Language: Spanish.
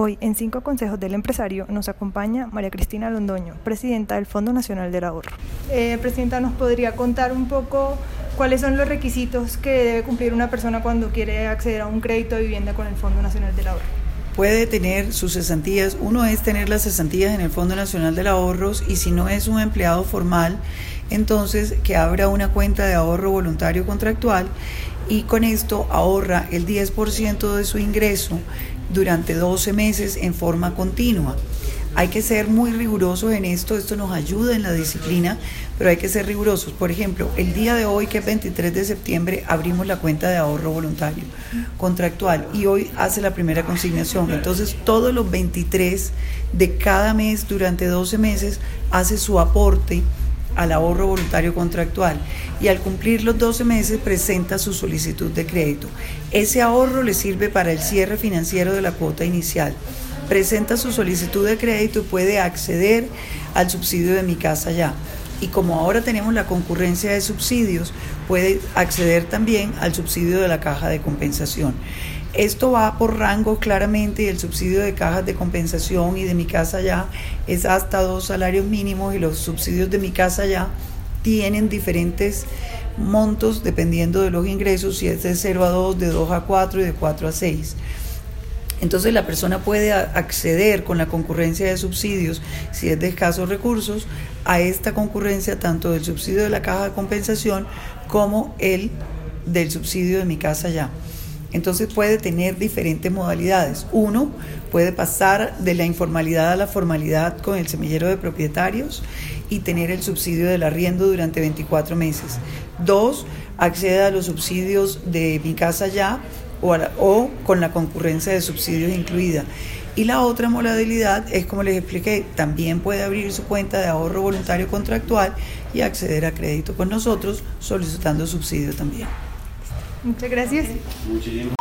Hoy, en Cinco Consejos del Empresario, nos acompaña María Cristina Londoño, presidenta del Fondo Nacional del Ahorro. Eh, presidenta, ¿nos podría contar un poco cuáles son los requisitos que debe cumplir una persona cuando quiere acceder a un crédito de vivienda con el Fondo Nacional del Ahorro? Puede tener sus cesantías. Uno es tener las cesantías en el Fondo Nacional del Ahorros y si no es un empleado formal, entonces que abra una cuenta de ahorro voluntario contractual y con esto ahorra el 10% de su ingreso durante 12 meses en forma continua. Hay que ser muy rigurosos en esto, esto nos ayuda en la disciplina, pero hay que ser rigurosos. Por ejemplo, el día de hoy, que es 23 de septiembre, abrimos la cuenta de ahorro voluntario contractual y hoy hace la primera consignación. Entonces, todos los 23 de cada mes durante 12 meses hace su aporte al ahorro voluntario contractual y al cumplir los 12 meses presenta su solicitud de crédito. Ese ahorro le sirve para el cierre financiero de la cuota inicial. Presenta su solicitud de crédito y puede acceder al subsidio de mi casa ya. Y como ahora tenemos la concurrencia de subsidios, puede acceder también al subsidio de la caja de compensación. Esto va por rango claramente y el subsidio de cajas de compensación y de mi casa ya es hasta dos salarios mínimos y los subsidios de mi casa ya tienen diferentes montos dependiendo de los ingresos, si es de 0 a 2, de 2 a 4 y de 4 a 6. Entonces la persona puede acceder con la concurrencia de subsidios, si es de escasos recursos, a esta concurrencia tanto del subsidio de la caja de compensación como el del subsidio de mi casa ya. Entonces puede tener diferentes modalidades. Uno, puede pasar de la informalidad a la formalidad con el semillero de propietarios y tener el subsidio del arriendo durante 24 meses. Dos, accede a los subsidios de mi casa ya o, o con la concurrencia de subsidios incluida. Y la otra modalidad es, como les expliqué, también puede abrir su cuenta de ahorro voluntario contractual y acceder a crédito con nosotros solicitando subsidio también. Muchas gracias. Muchísimas